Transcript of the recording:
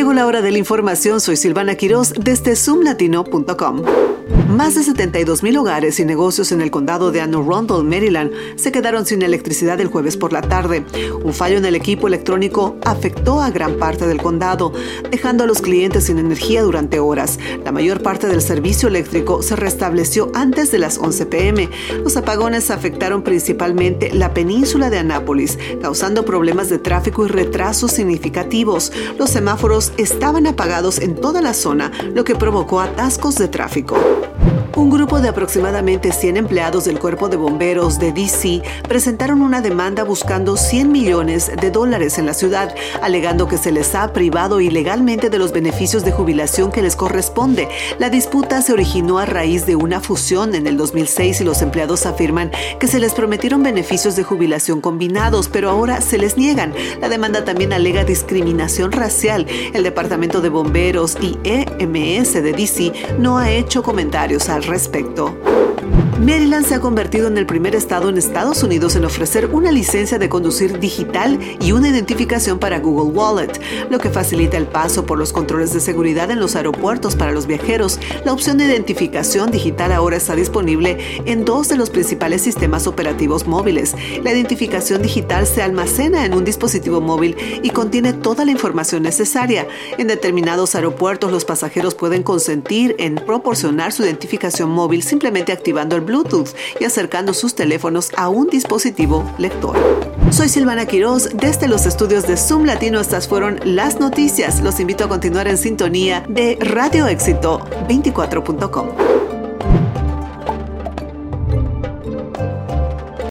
Llegó la hora de la información. Soy Silvana Quiroz desde zoomlatino.com. Más de 72 mil hogares y negocios en el condado de Anne Maryland, se quedaron sin electricidad el jueves por la tarde. Un fallo en el equipo electrónico afectó a gran parte del condado, dejando a los clientes sin energía durante horas. La mayor parte del servicio eléctrico se restableció antes de las 11 pm. Los apagones afectaron principalmente la península de Anápolis, causando problemas de tráfico y retrasos significativos. Los semáforos estaban apagados en toda la zona, lo que provocó atascos de tráfico. Un grupo de aproximadamente 100 empleados del Cuerpo de Bomberos de DC presentaron una demanda buscando 100 millones de dólares en la ciudad, alegando que se les ha privado ilegalmente de los beneficios de jubilación que les corresponde. La disputa se originó a raíz de una fusión en el 2006 y los empleados afirman que se les prometieron beneficios de jubilación combinados, pero ahora se les niegan. La demanda también alega discriminación racial. El Departamento de Bomberos y EMS de DC no ha hecho comentarios al respecto. Maryland se ha convertido en el primer estado en Estados Unidos en ofrecer una licencia de conducir digital y una identificación para Google Wallet, lo que facilita el paso por los controles de seguridad en los aeropuertos para los viajeros. La opción de identificación digital ahora está disponible en dos de los principales sistemas operativos móviles. La identificación digital se almacena en un dispositivo móvil y contiene toda la información necesaria. En determinados aeropuertos los pasajeros pueden consentir en proporcionar su identificación móvil simplemente activando el Bluetooth y acercando sus teléfonos a un dispositivo lector. Soy Silvana Quiroz, desde los estudios de Zoom Latino estas fueron las noticias. Los invito a continuar en sintonía de Radio Éxito 24.com.